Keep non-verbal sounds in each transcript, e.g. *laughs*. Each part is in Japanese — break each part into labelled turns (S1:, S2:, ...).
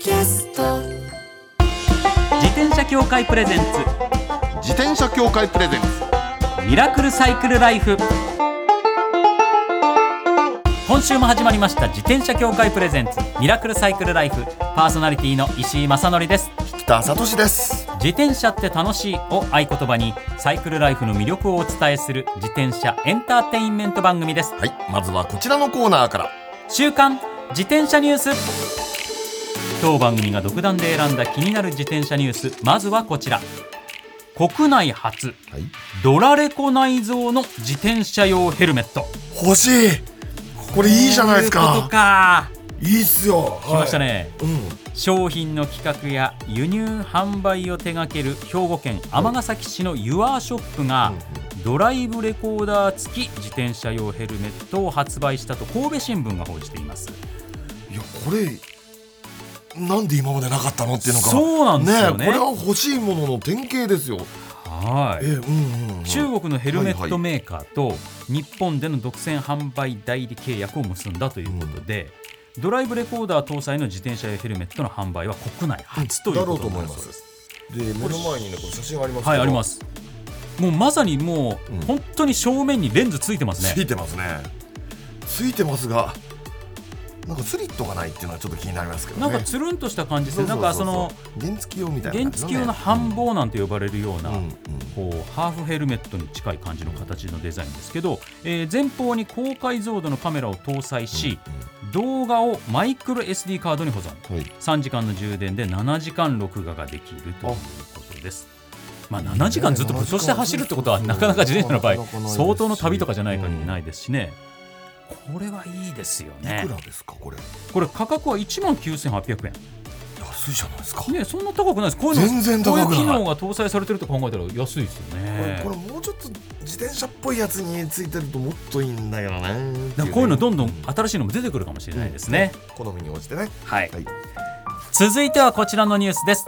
S1: キャスト。
S2: 自転車協会プレゼンツ。
S3: 自転車協会プレゼンツ。
S2: ミラクルサイクルライフ。今週も始まりました。自転車協会プレゼンツ。ミラクルサイクルライフ。パーソナリティの石井正則です。
S3: 北里志です。
S2: 自転車って楽しいを合言葉にサイクルライフの魅力をお伝えする自転車エンターテインメント番組です。
S3: はい。まずはこちらのコーナーから。
S2: 週刊自転車ニュース当番組が独断で選んだ気になる自転車ニュース。まずはこちら。国内初。
S3: はい。
S2: ドラレコ内蔵の自転車用ヘルメット。
S4: 欲しい。これいいじゃないですか。
S2: か。
S4: いいっすよ。
S2: 来ました
S4: ね、
S2: ね、
S4: うん。
S2: 商品の企画や輸入販売を手掛ける兵庫県尼崎市のユアーショップがドライブレコーダー付き自転車用ヘルメットを発売したと神戸新聞が報じています。
S4: いやこれなんで今までなかったのっていうのが。
S2: そうなんですよね。
S4: えこれは欲しいものの典型ですよ。
S2: はい。
S4: えうんうん、うん、
S2: 中国のヘルメットメーカーと日本での独占販売代理契約を結んだということで、ドライブレコーダー搭載の自転車用ヘルメットの販売は国内初ということになるそうです。
S4: で目の前にねこれ写真あります
S2: はいあります。もうまさにもう、
S4: うん。
S2: 本当に正面にレンズついてます
S4: つ
S2: ね
S4: いてますね。ついてますがなんかスリットがないっていうのはちょっと気になりますけどね。
S2: なんかつるんとした感じですねなんかその
S4: 原付用みたいなね。
S2: 付用の繁忙なんて呼ばれるような、
S4: うんうん。
S2: こうハーフヘルメットに近い感じの形のデザインですけど、えー前方に高解像度のカメラを搭載し、動画をマイクロ SD カードに保存。
S4: うんはい。
S2: 3時間の充電で7時間録画ができるということです。まあ、7時間ずっとぶっ通して走るってことはなかなか自転車の場合相当の旅とかじゃない限りないですしねこれはいいですよね。
S4: いくらですかこれ？
S2: これ価格は1万9800円。
S4: 安いじゃないですか。
S2: ねそんな高くないです。こういうの
S4: 全然高くない。
S2: こういう機能が搭載されてると考えたら安いですよ
S4: こ
S2: ね。
S4: れこれもうちょっと自転車っぽいやつについてるともっといいんだけどね
S2: こういうのどんどん新しいのも出てくるかもしれないですね、
S4: 好みに応じてね。
S2: はい。
S4: はい。
S2: 続いてはこちらのニュースです。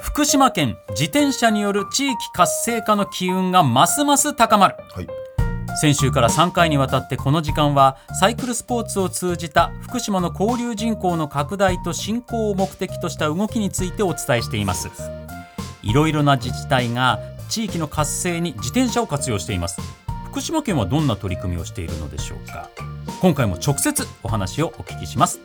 S2: 福島県自転車による地域活性化の機運がますます高まる。
S4: はい
S2: 先週から3回にわたってこの時間はサイクルスポーツを通じた福島の交流人口の拡大と振興を目的とした動きについてお伝えしています。いろいろな自治体が地域の活性に自転車を活用しています。福島県はどんな取り組みをしているのでしょうか。今回も直接お話をお聞きします。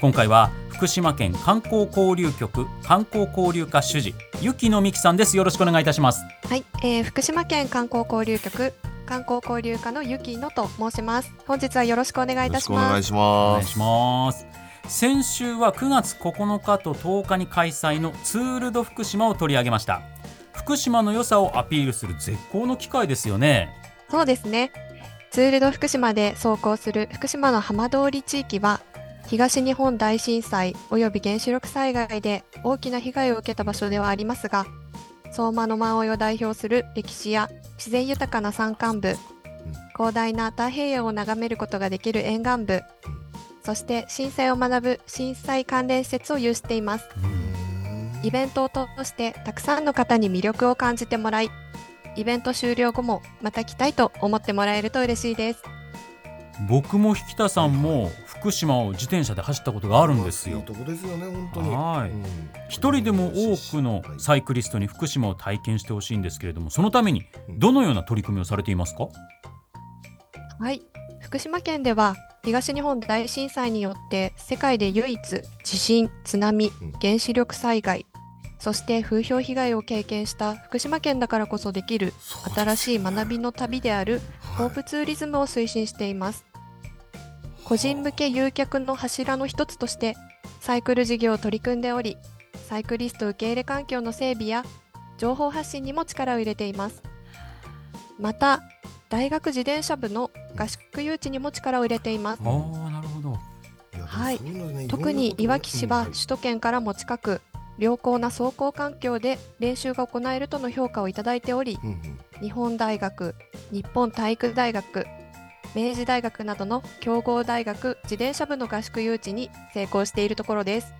S2: 今回は福島県観光交流局観光交流課主事雪野美希さんです。よろしくお願いいたします。
S5: はい、えー、福島県観光交流局観光交流課のゆきのと申します。本日はよろしくお願いいたします。
S4: し
S2: お願いします先週は9月9日と10日に開催のツール・ド・福島を取り上げました福島の良さをアピールする絶好の機会ですよね
S5: そうですね。ツールド福島で走行する福島の浜通り地域は、東日本大震災及び原子力災害で大きな被害を受けた場所ではありますが、相馬の間を代表する歴史や自然豊かな山間部、広大な太平洋を眺めることができる沿岸部、そして震災を学ぶ震災関連施設を有しています。イベントを通してたくさんの方に魅力を感じてもらい、イベント終了後もまた来たいと思ってもらえると嬉しいです。
S2: 僕も引田さんも福島を自転車で走ったことがあるんですよ。
S4: いいとこですよね本当に。
S2: はい。
S4: うん。
S2: 一人でも多くのサイクリストに福島を体験してほしいんですけれどもそのためにどのような取り組みをされていますか？
S5: はい。福島県では東日本大震災によって世界で唯一地震、津波
S4: うん、
S5: 原子力災害、そして風評被害を経験した福島県だからこそできる新しい学びの旅であるホープツーリズムを推進しています。個人向け誘客の柱の一つとしてサイクル事業を取り組んでおり、サイクリスト受け入れ環境の整備や情報発信にも力を入れています。また、大学自転車部の合宿誘致にも力を入れています。はい特にいわき市は
S4: うん
S5: 首都圏からも近く、良好な走行環境で練習が行えるとの評価をいただいており、
S4: うんうん
S5: 日本大学、日本体育大学、明治大学などの強豪大学自転車部の合宿誘致に成功しているところです。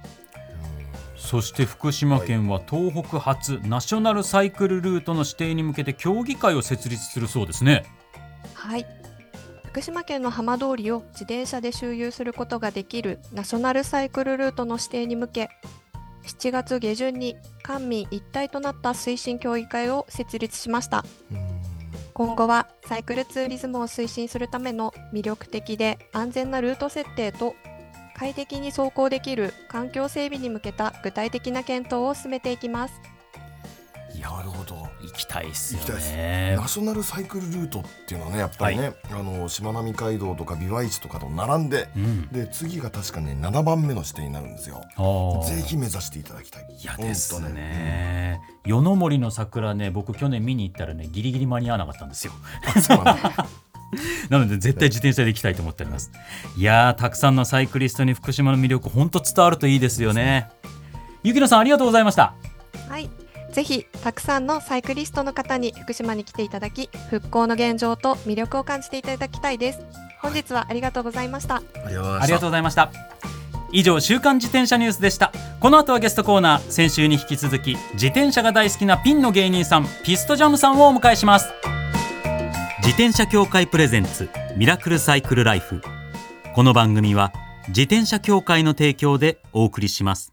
S2: そして福島県は東北初ナショナルサイクルルートの指定に向けて協議会を設立するそうですね
S5: はい。福島県の浜通りを自転車で周遊することができるナショナルサイクルルートの指定に向け、7月下旬に官民一体となった推進協議会を設立しました今後はサイクルツーリズムを推進するための魅力的で安全なルート設定と快適に走行できる環境整備に向けた具体的な検討を進めていきます。
S4: なるほど。
S2: 行きたいっすよね。
S4: ナショナルサイクルルートっていうのはねやっぱりね、あのしまなみ海道とか琵琶市とかと並んで、
S2: うん。
S4: で次が確かね7番目の指定になるんですよ。ぜひ目指していただきたい。
S2: いやです
S4: ほんと
S2: ね。夜の森の桜ね僕去年見に行ったらねギリギリ間に合わなかったんですよ。*laughs*
S4: な
S2: ので絶対自転車で行きたいと思っております。いやーたくさんのサイクリストに福島の魅力本当伝わるといいですよね。ゆきのさんありがとうございました。
S5: はいぜひたくさんのサイクリストの方に福島に来ていただき復興の現状と魅力を感じていただきたいです。本日はありがとうございました。
S4: ありがとうございました。
S2: ありがとうございました。以上週刊自転車ニュースでした。この後はゲストコーナー先週に引き続き自転車が大好きなピンの芸人さんピストジャムさんをお迎えします。自転車協会プレゼンツミラクルサイクルライフ。この番組は自転車協会の提供でお送りします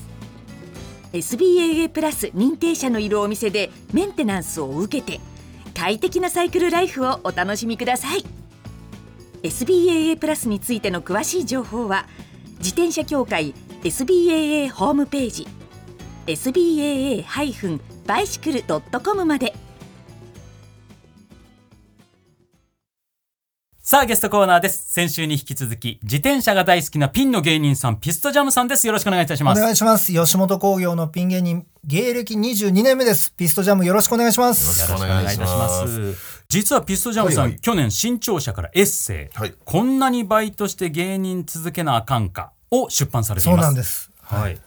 S1: SBAA プラス認定者のいるお店でメンテナンスを受けて快適なサイクルライフをお楽しみください。SBAA プラスについての詳しい情報は自転車協会 SBAA ホームページ SBAA-bicycle.com まで。
S2: さあゲストコーナーです先週に引き続き自転車が大好きなピンの芸人さんピストジャムさんですよろしくお願いいたし
S6: お
S2: ます
S6: 願いします。吉本興業のピン芸人、芸歴22年目です。ピストジャムよろしくお願いします。
S2: よろしくお願いいたします。実はピストジャムさん、
S4: はいはい
S2: 去年新潮社からエッセイ、
S4: はい
S2: こんなにバイトして芸人続けなあかんかを出版されてい
S6: そう
S2: ます。
S6: なんです。
S2: はい。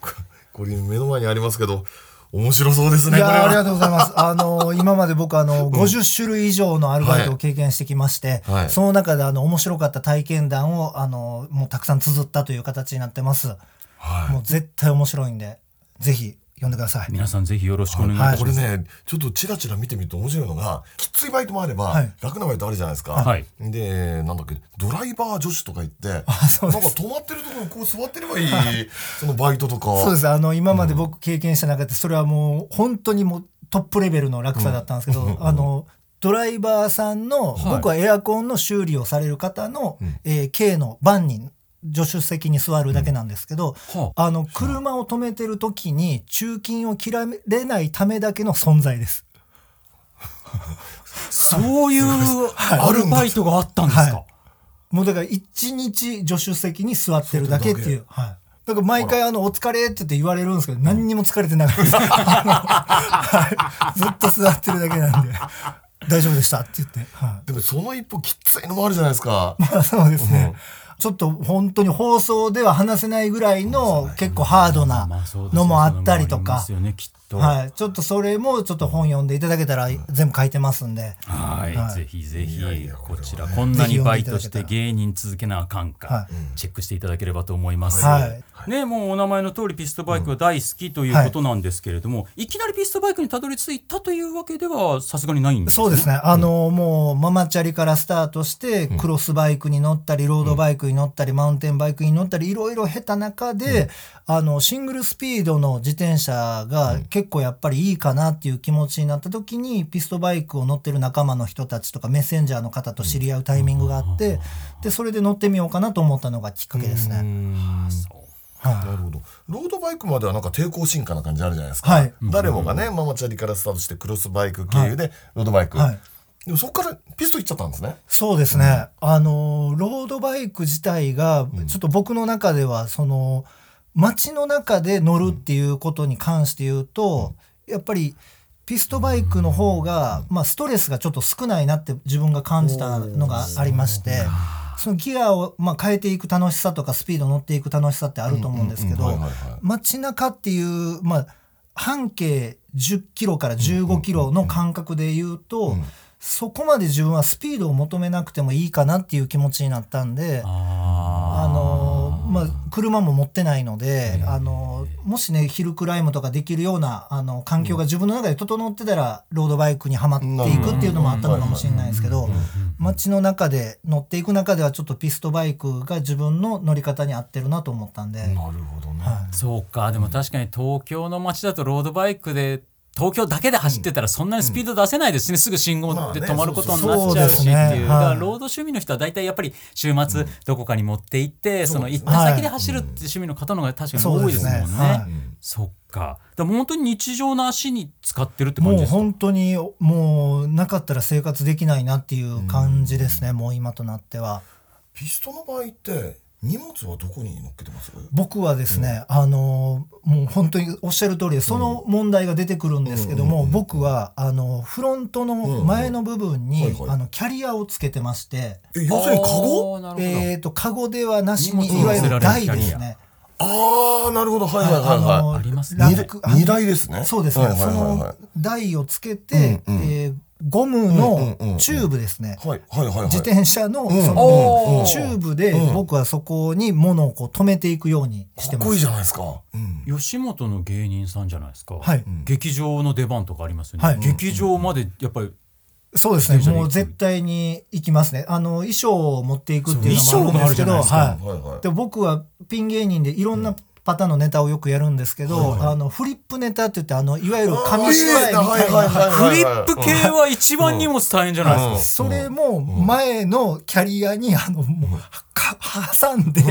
S4: これ目の前にありますけど面白そうです
S6: い
S4: ねこれ
S6: やーありが
S4: は
S6: とうございます。*laughs* あのー今まで僕あの50種類以上のアルバイトを経験してきまして、
S4: はい。
S6: その中であの面白かった体験談をあのーもうたくさん綴ったという形になってます。
S4: はい。
S6: もう絶対面白いんで、ぜひ読んでください。
S2: 皆さんぜひよろしくお願いします。
S4: これねちょっとチラチラ見てみると面白いのがきついバイトもあれば、
S6: はい。
S4: 楽なバイトあるじゃないですか、
S2: はい。
S4: でなんだっけドライバー助手とか言ってなんか止まってるところにこう座ってればいいそのバイトとか。
S6: そうです。あの、今まで僕経験した中で、それはもう本当にもうトップレベルの落差だったんですけど、あの、ドライバーさんの、
S2: はい。
S6: 僕はエアコンの修理をされる方の、えー K の番に助手席に座るだけなんですけど、
S2: は
S6: あの、車を止めてる時に中金を切られないためだけの存在です。
S2: そういうアルバイトがあったんですか？
S6: はいもうだから一日助手席に座ってるだけっていう。はい。だから毎回あの、お疲れって言って言われるんですけど、何にも疲れてなかったです。あのはいずっと座ってるだけなんで、大丈夫でしたって言って。はい。
S4: でもその一歩きついのもあるじゃないですか
S6: まあそうですね。ちょっと本当に放送では話せないぐらいの結構ハードなのもあったりとか
S2: そのもあります。よねきっと。
S6: はい。ちょっとそれもちょっと本読んでいただけたら全部書いてますんで。
S2: はい、
S6: はい。
S2: ぜひぜひ
S4: こ
S2: ちらこんなにバイトして芸人続けなあかんか、
S6: は
S2: チェックしていただければと思います。
S6: はい。
S2: ねもうお名前の通りピストバイクが大好きということなんですけれども、い、きなりピストバイクにたどり着いたというわけではさすがにないんです
S6: そうですね。あの、もう、ママチャリからスタートして、クロスバイクに乗ったり、ロードバイクに乗ったり、マウンテンバイクに乗ったり、いろいろ経た中で、あの、シングルスピードの自転車が結構やっぱりいいかなっていう気持ちになった時に、ピストバイクを乗ってる仲間の人たちとか、メッセンジャーの方と知り合うタイミングがあって、で、それで乗ってみようかなと思ったのがきっかけですね。
S4: なるほど。ロードバイクまではなんか抵抗進化な感じあるじゃないですか、
S6: はい。
S4: 誰もがねママチャリからスタートしてクロスバイク経由でロードバイク、
S6: はい。
S4: でもそこからピスト行っちゃったんですね。
S6: そうですね、あのロードバイク自体がちょっと僕の中ではその街の中で乗るっていうことに関して言うと、やっぱりピストバイクの方が、まあ、ストレスがちょっと少ないなって自分が感じたのがありまして。そのギアを、まあ、変えていく楽しさとかスピード乗っていく楽しさってあると思うんですけど街中っていう、まあ、半径10キロから15キロの間隔で言うと、そこまで自分はスピードを求めなくてもいいかなっていう気持ちになったんで。あのまあ、車も持ってないので、あのもしねヒルクライムとかできるようなあの環境が自分の中で整ってたらロードバイクにはまっていくっていうのもあったのかもしれないですけど街の中で乗っていく中ではちょっとピストバイクが自分の乗り方に合ってるなと思ったんで、
S4: なるほどね、
S2: そうかでも確かに東京の街だとロードバイクで東京だけで走ってたらそんなにスピード出せないですしね、すぐ信号で止まることになっちゃうしっていう,、
S6: そうですね
S2: だから
S6: はい
S2: ロード趣味の人は大体やっぱり週末どこかに持って行って、その行った先で走るって趣味の方の方が確かに多いですもんね。
S6: そねはい。
S2: そっか。だから本当に日常の足に使ってるって感じですか？
S6: もう本当にもうなかったら生活できないなっていう感じですね、もう今となっては。
S4: ピストの場合って荷物はどこに乗っけてます？
S6: 僕はですね、あのもう本当におっしゃる通りでその問題が出てくるんですけども、僕はあのフロントの前の部分に、あのキャリアをつけてまして、
S4: え要するにカゴ？
S6: えー、とカゴではなしに
S2: 荷物
S6: いわゆる台ですね。
S4: ああなるほど。はいはいはい
S6: あ
S4: は
S6: の
S2: ありますね。
S6: ラックあの
S4: 荷台ですね。
S6: そうですね、
S4: はいはいはい
S6: そ
S4: はい。
S6: の台をつけて、
S4: うんうん。
S6: えーゴムの
S4: うん
S6: チューブですね、
S4: はいはいはいはい。
S6: 自転車の
S4: うん
S6: そのチューブで僕はそこに物をこう止めていくようにしてます。
S4: かっこいいじ。ゃないですか、うん。
S2: 吉本の芸人さんじゃないですか、
S6: はい。
S2: 劇場の出番とかありますよね、
S6: はい。
S2: 劇場までやっぱり
S6: そうですね。もう絶対に行きますね。あの衣装を持っていくっていうのもあるんですけどはい。で僕はピン芸人でいろんなパターンのネタをよくやるんですけど、あのフリップネタって言ってあのいわゆる紙芝居みたいな。
S4: はい
S2: フリップ系は一番荷物大変じゃないですか、
S6: それも前のキャリアにあのもうか挟んで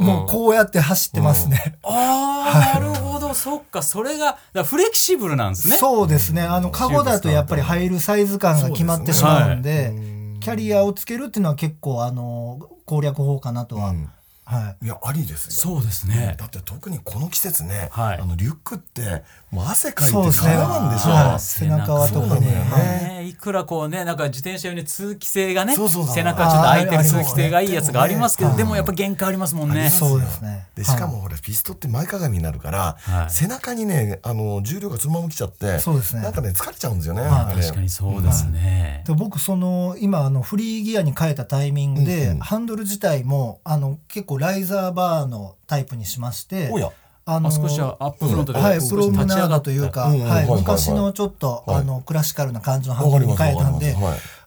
S6: もうこうやって走ってますね。
S2: ああ、なるほど。そっか。それがだからフレキシブルなんですね。
S6: そうですね。あのカゴだとやっぱり入るサイズ感が決まってしまうんでキャリアをつけるっていうのは結構あの攻略法かなとは、
S4: うん
S6: はい。
S4: いやありですよ
S2: そうですね。
S4: だって特にこの季節ね、
S2: はい。
S4: あのリュックってもう汗かいて
S6: そうですね。
S4: 絡むんでしょ、
S6: はい。背中は特に
S2: そうだよ
S6: は
S2: ね。い。くらこうねなんか自転車用に通気性がね
S4: そうそうそう。
S2: 背中ちょっと開いてる通気性がいいやつがありますけど
S4: はい。
S2: でもやっぱ限界ありますもんね。
S6: そうですね。
S4: でしかもほらピストって前かがみになるから、
S2: はい。
S4: 背中にねあの重量がそのまま来ちゃって
S6: そうですね。
S4: なんかね疲れちゃうんですよね、
S6: はい
S4: あれ。
S2: 確かにそうですね。
S6: で僕その今あのフリーギアに変えたタイミングで、
S4: うんうん。
S6: ハンドル自体もあの結構ライザーバーのタイプにしまして
S4: おや。
S6: あ
S2: あ少しはアップフロントで
S6: はい、プロムナードというか、はい昔のちょっと、
S4: はい。
S6: あのクラシカルな感じのハンドルに変えたんで、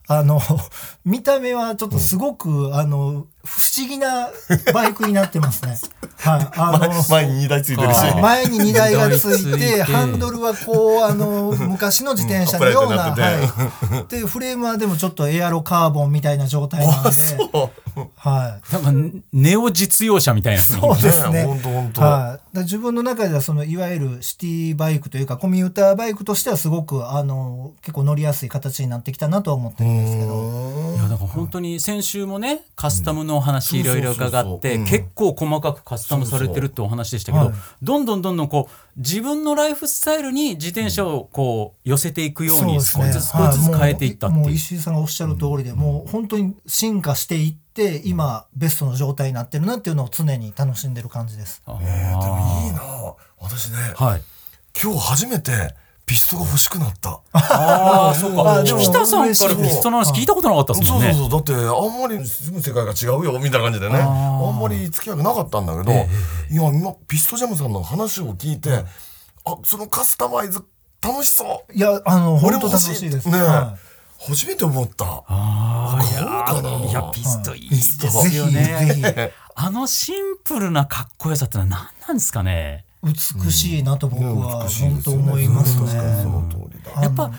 S6: あの *laughs* 見た目はちょっとすごく、あの不思議なバイクになってますね。*laughs* はい、あの
S4: 前前に荷台ついてるし、
S6: はい前に荷台がついて *laughs* ハンドルはこうあの昔の自転車のような、はい、でフレームはでもちょっとエアロカーボンみたいな状態なん。で、はい、
S2: なんかネオ実用車みたいな
S6: そうですね。
S4: ねほんとほんと
S6: はい。だから自分の中ではそのいわゆるシティバイクというかコミューターバイクとしてはすごくあの結構乗りやすい形になってきたなとは思ってるんですけど。
S2: いやだから本当に先週もねカスタムのお話いろいろ伺って結構細かくカスタムされてるってお話でしたけど
S6: はい
S2: どんどんどんどんこう自分のライフスタイルに自転車をこう寄せていくように少しずつ少しずつ変えていったって
S6: はいもうもう
S2: いう。
S6: 石井さんがおっしゃる通りで、もう本当に進化していって今ベストの状態になってるなっていうのを常に楽しんでる感じです。
S4: えーでもいいな私ね、
S2: はい。
S4: 今日初めてピストが欲しくなった。
S2: ああ、そうか。
S6: あでも
S2: 北さんからピストの話聞いたことなかったです
S4: そう
S2: もんね。
S4: そうそうだってあんまり住む世界が違うよみたいな感じでね。
S2: あ
S4: んまり付き合いがなかったんだけど、いや今ピストジャムさんの話を聞いて、あそのカスタマイズ楽しそう。
S6: いやあの
S4: 俺
S6: 本当
S4: も
S6: 楽しいです。
S4: ね、
S6: は
S4: 初めて思った。
S2: ああ、い
S4: 買おうかな。
S2: や、いや、ピストいいで
S6: い
S2: す
S6: ぜひ
S2: よね。
S6: ぜひ。*laughs*
S2: あのシンプルなかっこよさってのは何なんですかね？
S6: 美しいなと僕は本当思いますね。
S2: やっぱ、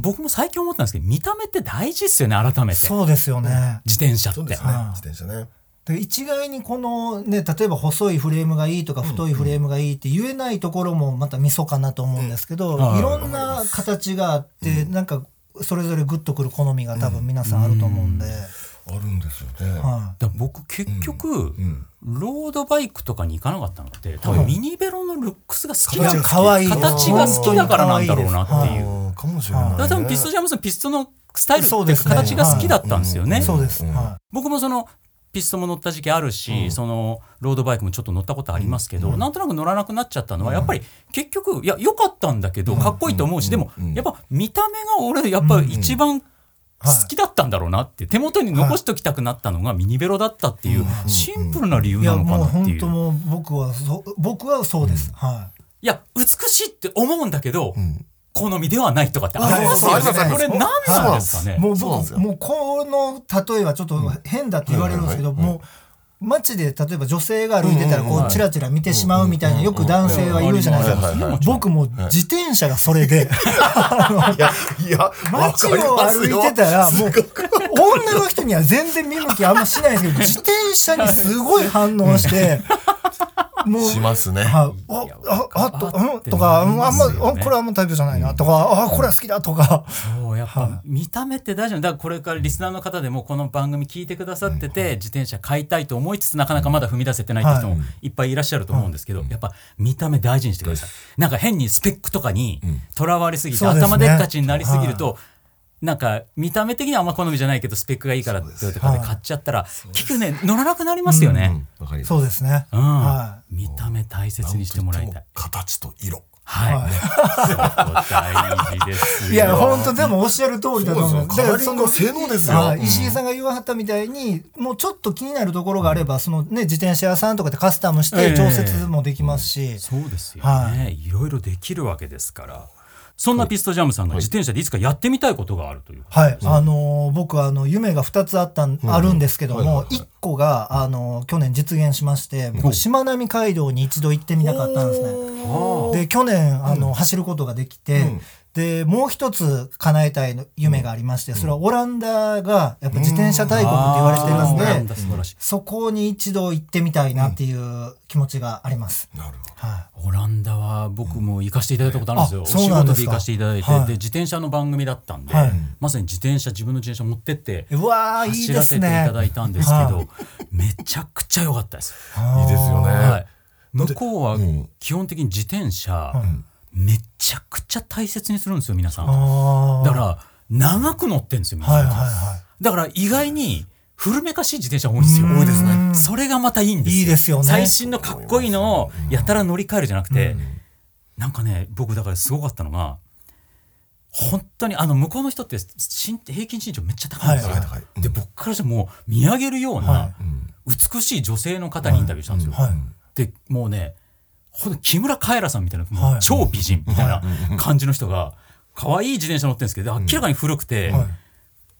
S2: 僕も最近思ったんですけど、見た目って大事ですよね、改めて。
S6: そうですよね。
S2: 自転車って。
S4: そうです。ね。
S6: はい。
S4: 自転車ね。
S6: で一概にこのね例えば細いフレームがいいとか太いフレームがいいって言えないところもまたミソかなと思うんですけど、
S2: うん。
S6: い。ろんな形があって、なんかそれぞれグッとくる好みが多分皆さんあると思うんで、
S4: あるんですよね。
S6: は
S2: だから僕結局、
S4: うん
S2: ロードバイクとかに行かなかったのって多分ミニベロのルックスが好きなんだ
S6: 可愛い。
S2: 形が好きだからなんだろうなっていう。
S6: は
S4: うんかもしれない、ね。
S2: だから多分ピストジャムさんピストのスタイルって形が好きだったんですよね。
S6: そうです、
S4: うん。
S6: は
S2: 僕もそのピストも乗った時期あるし、そのロードバイクもちょっと乗ったことありますけど、なんとなく乗らなくなっちゃったのは、やっぱり結局いや良かったんだけどかっこいいと思うし、でもやっぱ見た目が俺やっぱ一番好きだったんだろうなって手元に残しておきたくなったのがミニベロだったっていうシンプルな理由
S6: い、いや
S2: なのか
S6: もう
S2: なっていう。
S6: 本当もう僕はそ僕はそうです、はい。
S2: や美しいって思うんだけど、
S4: ん。
S2: 好みではないとかってありますよね。これ何なんですかね。
S6: い、もう
S4: そうなんですよ。
S6: 僕もうこの例えはちょっと変だって言われるんですけど、もう街で例えば女性が歩いてたらこうチラチラ見てしまうみたいなよく男性は言うじゃないですか。僕も自転車がそれで。*laughs* 街を歩いてたらもう女の人には全然見向きあんましないんですけど自転車にすごい反応して *laughs* もう
S4: しますね。
S6: はい、あ、あ、あと、うん、とか、うんあんま、あこれはあんまタイプじゃないな、とか、あ、これは好きだとか。
S2: そうやっぱ見た目って大事なんだだからこれからリスナーの方でもこの番組聞いてくださってて自転車買いたいと思いつつなかなかまだ踏み出せてないって人もいっぱいいらっしゃると思うんですけどやっぱ見た目大事にしてください。なんか変にスペックとかにとらわれすぎて頭でっかちになりすぎるとなんか見た目的にはあんま好みじゃないけどスペックがいいからって言って買っちゃったら結局ね乗らなくなりますよね。
S4: わかります。
S6: そうですね。
S2: うん
S6: は
S2: 見た目大切にしてもらいたい。
S4: 形と色。
S2: はい。大事ですよ。
S6: い。いや、本当でもおっしゃる通りだと思う。
S4: そうですよカラーリングの性能ですよ。
S6: はい。石井さんが言わはったみたいに、もうちょっと気になるところがあれば、そのね、自転車屋さんとかでカスタムし
S2: ええ
S6: て調節もできますし。
S2: そうですよ
S6: は
S2: ね、い、ろいろできるわけですからそんなピストジャムさんが自転車でいつかやってみたいことがあるという、
S6: はい、あのー僕はあの夢が2つあったん、あるんですけども、
S4: はいはいはい。
S6: 1個が、あのー去年実現しまして僕しまなみ海道に一度行ってみたかったんですね。で去年あの、走ることができて、
S4: うん
S6: でもう一つ叶えたい夢がありましてそれはオランダがやっぱ自転車大国って言われてるんでそこに一度行ってみたいなっていう気持ちがあります。
S4: なるほ
S6: は
S2: オランダは僕も行かせていただいたことあるんですよ、
S6: あそう
S2: お仕
S6: なんですか。
S2: 事で行かせていただいて、
S6: はい。
S2: で自転車の番組だったんで、
S6: はい。
S2: まさに自転車自分の自転車持ってって
S6: い、うわーいい
S2: 走らせ
S6: ですね。
S2: ていただいたんですけど、
S6: はい。
S2: めちゃくちゃ良かったです、
S4: ど。いいですよね。
S2: はい、向こうは
S4: うん。
S2: 基本的に自転車、めちゃくちゃ大切にするんですよ皆さん。だから長く乗ってるんですよ皆さん、
S6: はいはいは
S2: だから意外に古めかしい自転車多いんですよ。
S6: 多いですね。
S2: それがまたいいんですよ。
S6: いいですよね。
S2: 最新のかっこいいのをやたら乗り換えるじゃなくて、なんかね、僕だからすごかったのが、本当にあの向こうの人って身平均身長めっちゃ高いんですよ。
S6: はい
S4: はいはい。
S2: で、僕からしてもう見上げるよう
S6: は
S2: な美しい女性の方にインタビューしたんですよ。
S6: はい。
S2: で、もうね、ほんと木村カエラさんみたいな、
S6: はい
S2: 超美人みたいな感じの人が、可愛い自転車乗ってるんですけど、明らかに古くて、
S6: はい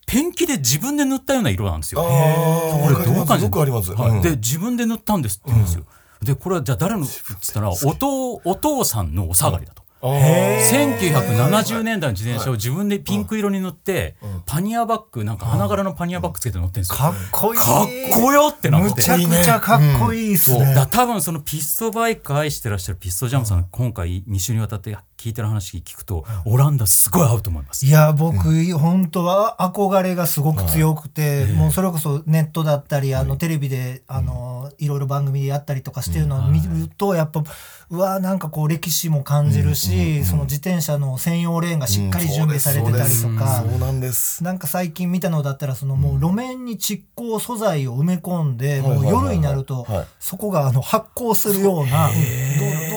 S2: ペンキで自分で塗ったような色なんですよ。これ。どう感じ
S4: よくあります。うん
S2: はいで自分で塗ったんですって言うんですよ。でこれはじゃあ誰のっつったらお父お父さんのお下がりだと。1970年代の自転車を自分でピンク色に塗って、パニアバッグなんか花柄のパニアバッグつけて乗ってるんですよ。
S6: かっこいい。
S2: かっこよってなって。
S6: むちゃくちゃかっこいいっすね。
S2: そうだから多分そのピストバイク愛してらっしゃるピストジャムさん、今回2週にわたって聞いてる話聞くと、オランダすごい合うと思います。
S6: いや僕、本当は憧れがすごく強くて、もうそれこそネットだったりあのテレビであのいろいろ番組でやったりとかしてるのを見るとやっぱうわなんかこう歴史も感じるし、その自転車の専用レーンがしっかり準備されてたりとか。
S4: そうなんです。
S6: なんか最近見たのだったらそのもう路面に蓄光素材を埋め込んで、
S4: はいはいはい
S6: もう夜になると
S4: はい。
S6: そこがあの発光するような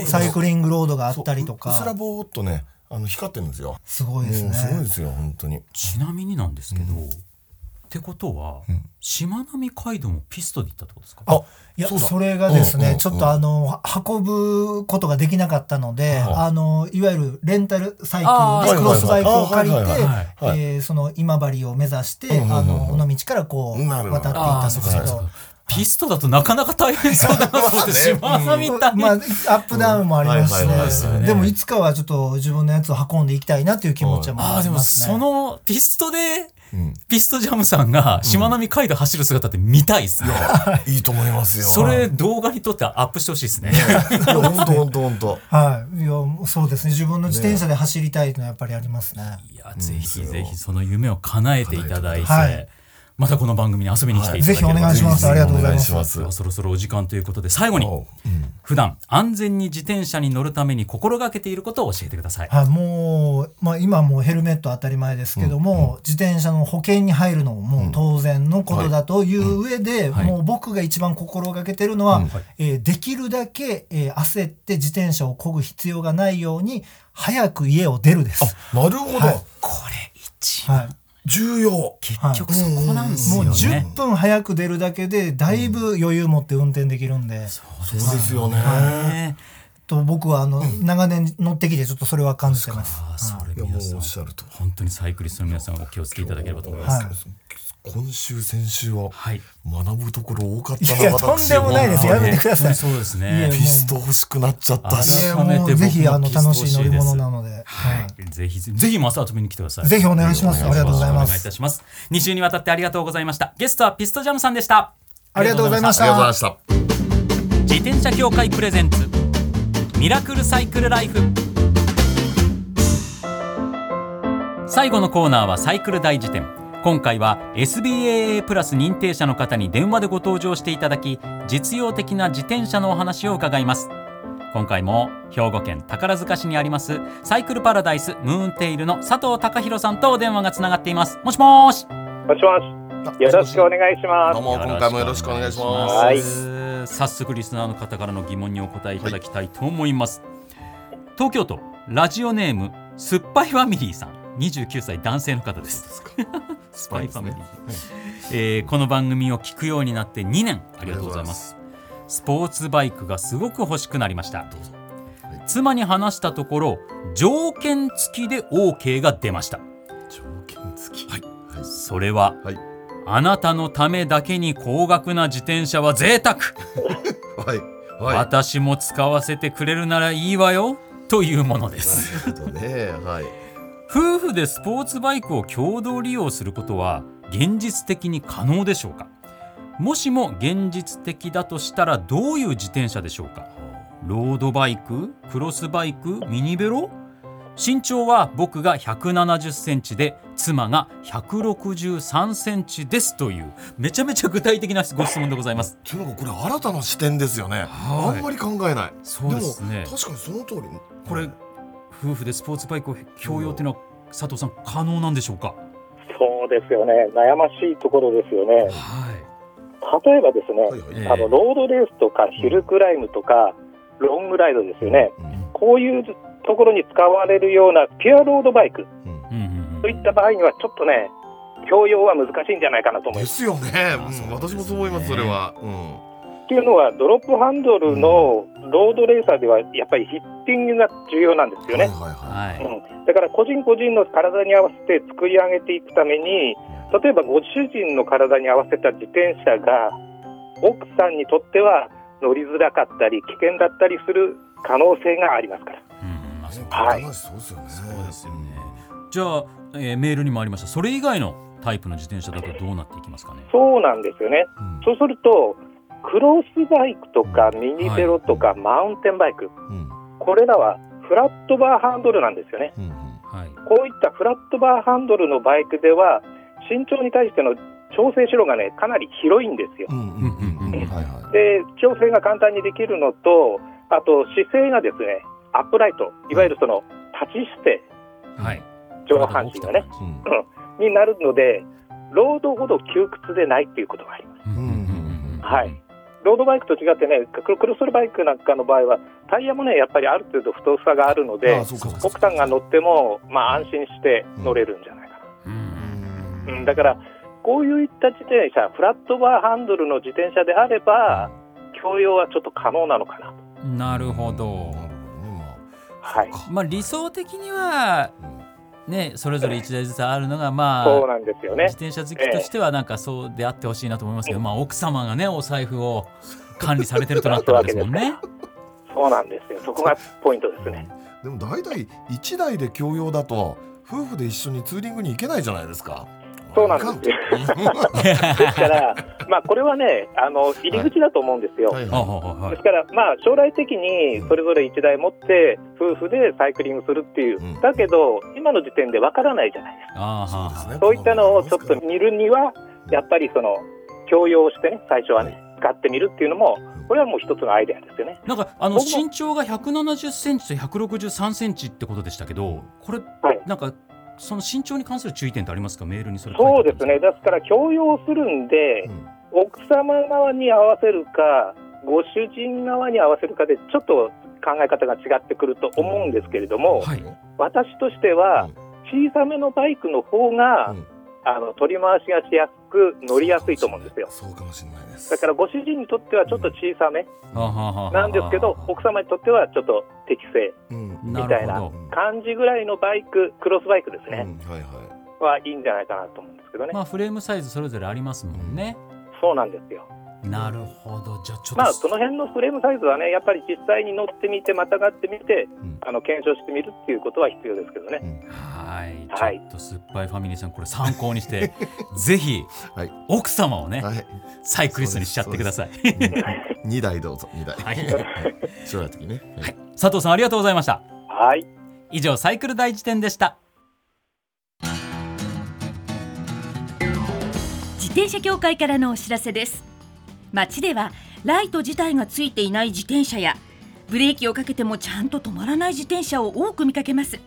S6: サイクリングロードがあったりとか。
S4: ぼーっとね、あの光ってるんですよ。
S6: すごいです
S4: うんすごい
S6: ね
S4: で。すよ、本当に。ち
S2: ちなみになんですけど、ってことは、しまなみ海道もピストで行ったってことですか？
S4: あ、
S6: いや
S4: そ
S6: れがですね、
S4: うんうん
S6: ちょっとあの運ぶことができなかったので、
S4: はい。
S6: あのいわゆるレンタルサイクルでクロスバイクを借りてその今治を目指して、
S4: うんうんうん
S6: あの尾道からこう渡っていったんですけど。
S2: ピストだとなかなか大変そうだなと思って、しまなみ大変。
S6: まあ、アップダウンもありますしね。でも、いつかはちょっと自分のやつを運んでいきたいなという気持ちは
S2: ああ、でも
S6: ありますね。
S2: そのピストで
S4: うん
S2: ピストジャムさんがしまなみ海道走る姿って見たいっすね。*laughs*
S4: いいと思いますよ。
S2: それ動画に撮ってアップしてほしいですね。
S4: いや本当本当本当。
S6: はい。いや、そうですね。自分の自転車で走りたいのはやっぱりありますね。
S2: いや、ぜひぜひその夢を叶えていただいて、
S6: はい
S2: またこの番組に遊びに来ていただければ、
S6: ぜひお願いします。ありがとうございます。
S2: そろそろお時間ということで最後に
S4: う。ん。
S2: 普段安全に自転車に乗るために心がけていることを教えてください。
S6: はい、もう、まあ、今もうヘルメット当たり前ですけども、自転車の保険に入るのももう当然のことだという上で、
S2: はい。
S6: もう僕が一番心がけてるのは、
S4: うん。
S6: えーできるだけ、えー焦って自転車を漕ぐ必要がないように早く家を出るです。
S4: なるほど。
S6: はい。
S2: これ一番
S6: はい
S4: 重要。
S2: 結局そこなんです
S6: もう
S2: よね。
S6: 10分早く出るだけでだいぶ余裕持って運転できるんで、
S4: そうですよね。
S2: ね
S6: と僕はあの、長年乗ってきてちょっとそれは感じてます。
S2: それ皆さん
S4: おっしゃると。
S2: 本当にサイクリストの皆さんお気をつけいただければと思います。
S6: はい
S4: 今週先週は
S2: はい。
S4: 学ぶところ多かったな。
S6: いやとんでもないです
S4: 私
S6: やめてください
S2: そうですね。
S4: ピスト欲しくなっちゃったし。
S6: ぜひあの楽しい乗り物なので、
S2: は
S6: はい
S2: い。ぜひぜひまた遊びに来てください。
S6: ぜひお願いします。ありがとうござい
S2: お
S6: ます。
S2: 願いいたします。2週にわたってありがとうございました。ゲストはピストジャムさんでした。
S6: ありがとうございまし
S4: ありがとうございました。
S2: 自転車協会プレゼンツミラクルサイクルライフ最後のコーナーはサイクル大辞典今回は SBAA プラス認定者の方に電話でご登場していただき実用的な自転車のお話を伺います今回も兵庫県宝塚市にありますサイクルパラダイスムーンテイルの佐藤隆弘さんとお電話がつながっています。もしもーし。
S7: もしもし。よろしくお願いします。
S4: どうも今回もよろしくお願いします。
S7: はい。
S2: 早速リスナーの方からの疑問にお答えいただきたいと思います、東京都ラジオネームすっぱいファミリーさん。29歳男性の方です。スパイファミリー、えーこの番組を聞くようになって2年。ありがとうございますスポーツバイクがすごく欲しくなりました妻に話したところ条件付きで OK が出ました
S4: 条件付き？はい。
S2: それは、
S4: はい
S2: あなたのためだけに高額な自転車は贅沢 *laughs*
S4: はい。はい。
S2: 私も使わせてくれるならいいわよというものです
S4: なるほどね。はい。
S2: 夫婦でスポーツバイクを共同利用することは現実的に可能でしょうか？もしも現実的だとしたらどういう自転車でしょうか？ロードバイク？クロスバイク？ミニベロ？身長は僕が170センチで妻が163センチですというめちゃめちゃ具体的なご質問でございます
S4: っていうのがこれ新たな視点ですよね。
S2: はい
S4: あんまり考えない。
S2: そうですね
S4: も確かにその通り。
S2: これ夫婦でスポーツバイクを共用っていうのは佐藤さん可能なんでしょうか？
S7: そうですよね。悩ましいところですよね。
S2: はい
S7: 例えばですね、
S4: はいはい。
S2: ええ
S7: あのロードレースとかヒルクライムとか、ロングライドですよね。
S4: うん
S7: こういうところに使われるようなピュアロードバイクといった場合にはちょっとね、共用は難しいんじゃないかなと思い
S4: で
S7: ます。
S4: すよね。
S2: う
S4: ん私もそう思います。それは。うん。
S7: っていうのは、ドロップハンドルのロードレーサーではやっぱりヒッティングが重要なんですよね。
S4: はいはいはい。
S2: はい
S7: うん、だから個人個人の体に合わせて作り上げていくために例えばご主人の体に合わせた自転車が奥さんにとっては乗りづらかったり危険だったりする可能性がありますから。
S2: うん。うんまあそう
S7: はい。
S4: そうですよね。
S2: そうですよね。じゃあ、えーメールにもありましたそれ以外のタイプの自転車だとどうなっていきますかね？
S7: そうなんですよね。
S4: うん。
S7: そうするとクロスバイクとかミニベロとかマウンテンバイク。
S4: うん。
S7: これらはフラットバーハンドルなんですよね。
S4: うん。
S2: はい。
S7: こういったフラットバーハンドルのバイクでは身長に対しての調整しろがねかなり広いんですよ。で調整が簡単にできるのと、あと姿勢がですね、アップライト、いわゆるその立ち姿勢、
S2: はい。
S7: 上半身がね、
S4: うん。
S7: になるので、ロードほど窮屈でないっていうことがあります。
S2: うん。うん。うん。うん。
S7: はいロードバイクと違ってね、クロクロスバイクなんかの場合は、タイヤもね、やっぱりある程度太さがあるので奥さんが乗っても、まあ、安心して乗れるんじゃないか
S2: うん
S7: な。うん、だから、こういった自転車、フラットバーハンドルの自転車であれば、共用はちょっと可能なのかなと。
S2: なるほど。
S7: はい。
S2: まあ理想的にはねそれぞれ1台ずつあるのがま
S7: そう
S2: あ
S7: なんですよね
S2: 自。転車好きとしてはなんかそうであってほしいなと思いますけど、まあ奥様がねお財布を管理されてるとなったわけですもんね。*laughs*
S7: そうなんですよ。そこがポイントですね。
S4: でも大体一台で共用だと夫婦で一緒にツーリングに行けないじゃないですか。
S7: そうなんですよ。ですから、まあ、これはね、あの入り口だと思うんですよ。
S3: はい。
S7: ですから、まあ、将来的にそれぞれ1台持って、夫婦でサイクリングするっていう、
S3: うん。
S7: だけど、今の時点でわからないじゃないですか。
S3: そう
S7: いったのをちょっと見るには、やっぱりその強要してね、最初はね、使ってみるっていうのも、これはもう一つのアイデアですよね。
S2: なんかあの身長が170センチと163センチってことでしたけど、これ、
S7: はい。
S2: なんかその身長に関する注意点ってありますか、メールにそれ
S7: そうですね、ですから強要するんで、
S3: うん。
S7: 奥様側に合わせるか、ご主人側に合わせるかで、ちょっと考え方が違ってくると思うんですけれども、
S2: はい、
S7: 私としては、小さめのバイクの方が、
S3: うん。
S7: あの取り回しがしやすく、乗りやすいと思うんですよ。
S3: そうかもしれない
S7: だからご主人にとってはちょっと小さめなんですけど、奥様にとってはちょっと適正
S3: うん。
S7: みたいな感じぐらいのバイク、クロスバイクですね、
S3: うん。はいはい。
S7: はい。い。んじゃない。かなと思うんですけどね。
S2: まあフレームサイズそれぞれありますもんね。
S7: そうなんですよ。
S2: なるほど、じゃあちょっと、
S7: まあ、その辺のフレームサイズはね、やっぱり実際に乗ってみて、またがってみて、
S3: ん。
S7: あの検証してみるっていうことは必要ですけどね。
S2: はい、
S7: はい。
S2: ちょっと酸っぱいファミリーさんこれ参考にして、*laughs* ぜひ
S3: はい。
S2: 奥様をね、
S3: はい。
S2: サイクリストにしちゃってください。
S3: 二台どうぞ二台。
S2: はい。
S3: 将来的にね。はい。
S2: 佐藤さんありがとうございました。
S7: はい。
S2: 以上サイクル大辞典でした。
S1: 自転車協会からのお知らせです街ではライト自体がついていない自転車やブレーキをかけてもちゃんと止まらない自転車を多く見かけます。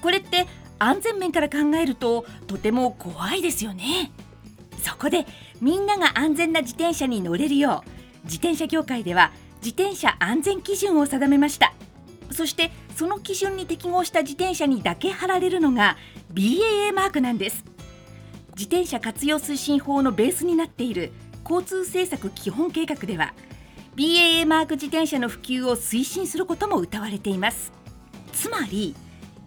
S1: これって安全面から考えるととても怖いですよね。そこでみんなが安全な自転車に乗れるよう自転車協会では自転車安全基準を定めました。そしてその基準に適合した自転車にだけ貼られるのが BAA マークなんです。自転車活用推進法のベースになっている交通政策基本計画では BAA マーク自転車の普及を推進することも謳われています。つまり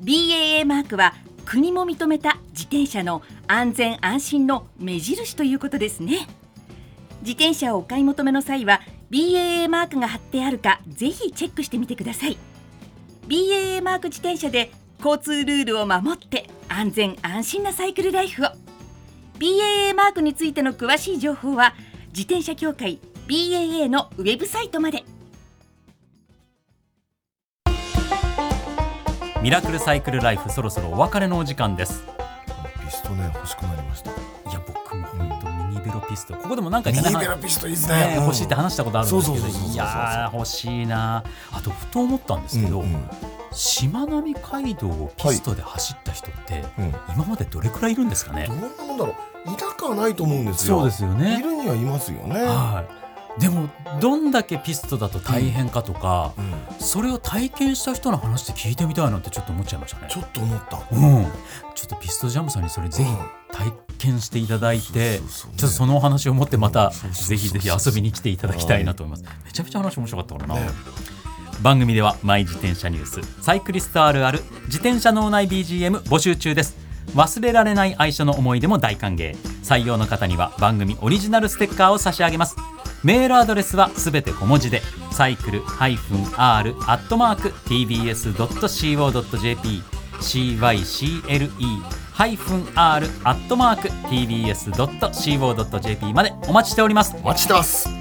S1: BAA マークは国も認めた自転車の安全安心の目印ということですね。自転車をお買い求めの際は BAA マークが貼ってあるかぜひチェックしてみてください。BAA マーク自転車で交通ルールを守って安全安心なサイクルライフを。BAA マークについての詳しい情報は自転車協会 BAA のウェブサイトまで。
S2: ミラクルサイクルライフそろそろお別れのお時間です。
S3: ピストね欲しくなりました。
S2: いや僕も本当ミニベロピスト。ここでも何回
S3: ミ
S2: かね
S3: ニベロピストいいです
S2: ね。
S3: ね
S2: 欲しいって話したことあるんですけどいやー欲しいな。あとふと思ったんですけど、
S3: うんうん
S2: しまなみ海道をピストで走った人って、
S3: うん。
S2: 今までどれくらいいるんですかね？
S3: どんなもんだろう。いなくはないと思うんですよ。
S2: そうですよね。
S3: いるにはいますよね。
S2: はい。でもどんだけピストだと大変かとか、
S3: うん。
S2: それを体験した人の話で聞いてみたいなってちょっと思っちゃいましたね。
S3: ちょっと思った。
S2: うん。ちょっとピストジャムさんにそれぜひ
S3: うん。
S2: 体験していただいて、ちょっとそのお話を持ってまたぜひぜひ遊びに来ていただきたいなと思います、めちゃめちゃ話面白かったからな、
S3: ね
S2: 番組ではマイ自転車ニュースサイクリストあるある自転車脳内 BGM 募集中です。忘れられない愛車の思い出も大歓迎。採用の方には番組オリジナルステッカーを差し上げます。メールアドレスはすべて小文字でサイクル -r-tbs.co.jp cycle-r-tbs.co.jp までお待ちしております。
S3: お待ちしてます。